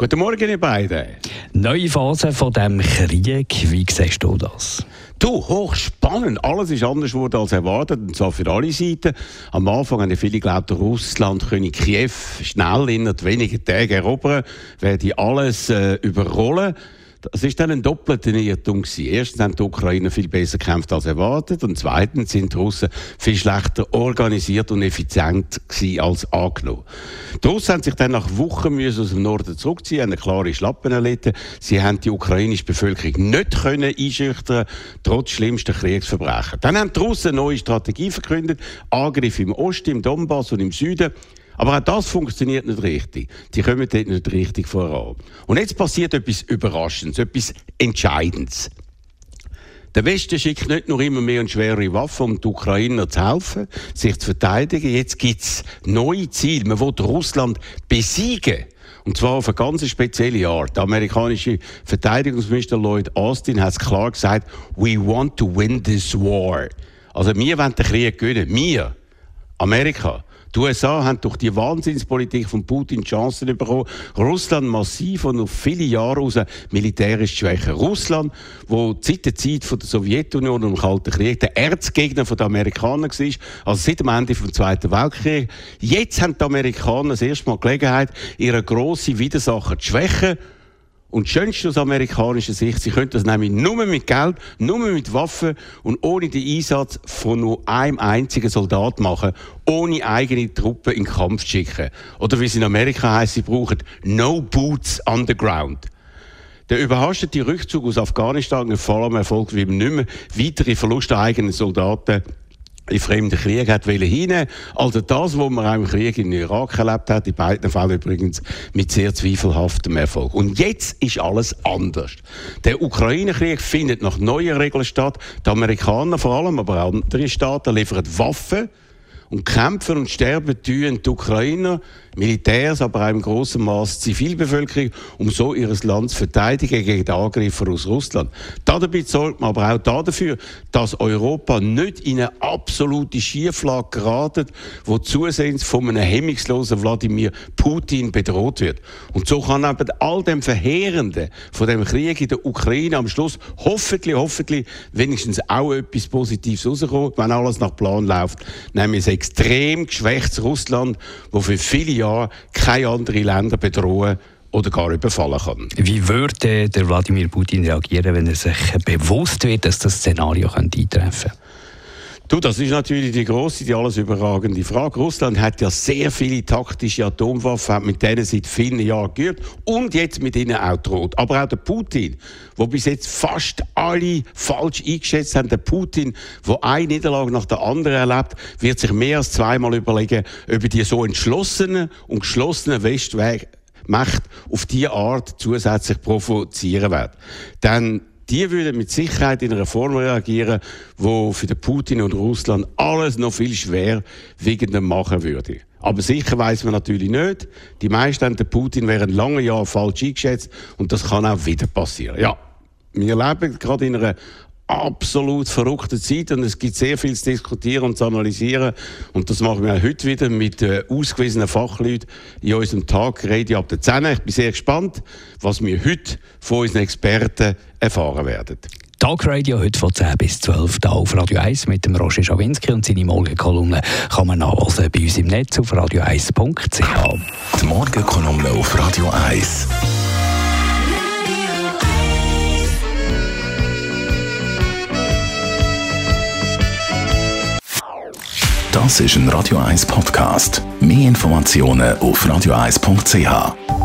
Guten Morgen, ihr beiden. Neue Phase von dem Krieg, wie siehst du das? Du, hochspannend. Alles ist anders geworden als erwartet, und zwar für alle Seiten. Am Anfang haben viele geglaubt, Russland könne Kiew schnell in wenigen Tagen erobern, werde alles äh, überrollen. Das ist dann ein doppelter Irrtum. Erstens haben die Ukrainer viel besser gekämpft als erwartet und zweitens sind die Russen viel schlechter organisiert und effizient als angenommen. Die Russen haben sich dann nach Wochen müssen aus dem Norden zurückziehen, haben eine klare Schlappen erlitten. Sie haben die ukrainische Bevölkerung nicht können einschüchtern, trotz schlimmster Kriegsverbrechen. Dann haben die Russen eine neue Strategie verkündet, Angriff im Osten, im Donbass und im Süden. Aber auch das funktioniert nicht richtig. Die kommen dort nicht richtig voran. Und jetzt passiert etwas Überraschendes, etwas Entscheidendes. Der Westen schickt nicht nur immer mehr und schwere Waffen, um die Ukrainer zu helfen, sich zu verteidigen. Jetzt gibt es neue Ziele. Man will Russland besiegen. Und zwar auf eine ganz spezielle Art. Der amerikanische Verteidigungsminister Lloyd Austin hat klar gesagt, we want to win this war. Also wir wollen den Krieg gewinnen. Wir, Amerika. Die USA haben durch die Wahnsinnspolitik von Putin Chancen bekommen, Russland massiv und auf viele Jahre aus militärisch schwächer. Russland, wo seit der Zeit von der Sowjetunion und dem Kalten Krieg der Erzgegner der Amerikaner war, also seit dem Ende des Zweiten Weltkriegs. Jetzt haben die Amerikaner das erste Mal Gelegenheit, ihre grossen Widersacher zu schwächen und das Schönste aus amerikanischer Sicht, sie können das nämlich nur mit Geld, nur mit Waffen und ohne den Einsatz von nur einem einzigen Soldat machen, ohne eigene Truppen in den Kampf zu schicken. Oder wie es in Amerika heißt, sie brauchen No Boots Underground. Der überhastete Rückzug aus Afghanistan ist vor allem erfolgt, weil nicht mehr weitere Verluste an eigenen Soldaten in fremden Krieg hat hinein. Also das, was man auch im Krieg in Irak erlebt hat, in beiden Fällen übrigens mit sehr zweifelhaftem Erfolg. Und jetzt ist alles anders. Der Ukraine-Krieg findet nach neuen Regeln statt. Die Amerikaner vor allem, aber auch andere Staaten liefern Waffen und kämpfen und sterben tun die Ukrainer, Militärs, aber auch im grossen Maß Zivilbevölkerung, um so ihr Land zu verteidigen gegen die Angriffe aus Russland. Dabei sorgt man aber auch dafür, dass Europa nicht in eine absolute Schieflage geratet, wo zusehends von einem hemmungslosen Wladimir Putin bedroht wird. Und so kann eben all dem Verheerenden von dem Krieg in der Ukraine am Schluss hoffentlich, hoffentlich wenigstens auch etwas Positives rauskommen, wenn alles nach Plan läuft, nämlich extrem geschwächtes Russland, das für viele Jahre keine anderen Länder bedrohen oder gar überfallen kann. Wie würde der Wladimir Putin reagieren, wenn er sich bewusst wird, dass das Szenario eintreffen könnte? Du, das ist natürlich die große, die alles überragende Frage. Russland hat ja sehr viele taktische Atomwaffen, hat mit denen seit vielen Jahren geübt und jetzt mit ihnen auch droht. Aber auch der Putin, wo bis jetzt fast alle falsch eingeschätzt haben, der Putin, wo eine Niederlage nach der anderen erlebt, wird sich mehr als zweimal überlegen, ob er die so entschlossenen und geschlossenen Westweg Macht auf diese Art zusätzlich provozieren wird. Denn die würden mit Sicherheit in einer Form reagieren, wo für den Putin und Russland alles noch viel schwerwiegender machen würde. Aber sicher weiß man natürlich nicht. Die meisten haben den Putin während langen Jahren falsch eingeschätzt und das kann auch wieder passieren. Ja, wir leben gerade in einer absolut verrückte Zeit und es gibt sehr viel zu diskutieren und zu analysieren. Und das machen wir auch heute wieder mit äh, ausgewiesenen Fachleuten in unserem Tag Rede ab der 10. Ich bin sehr gespannt, was wir heute von unseren Experten erfahren werden. Tagradio heute von 10 bis 12 hier auf Radio 1 mit dem Roger Schawinski und seine Morgenkolumne kann man nachlesen bei uns im Netz auf radio1.ch. Die Morgenkolumne auf Radio 1. Das ist ein Radio 1 Podcast. Mehr Informationen auf radio1.ch.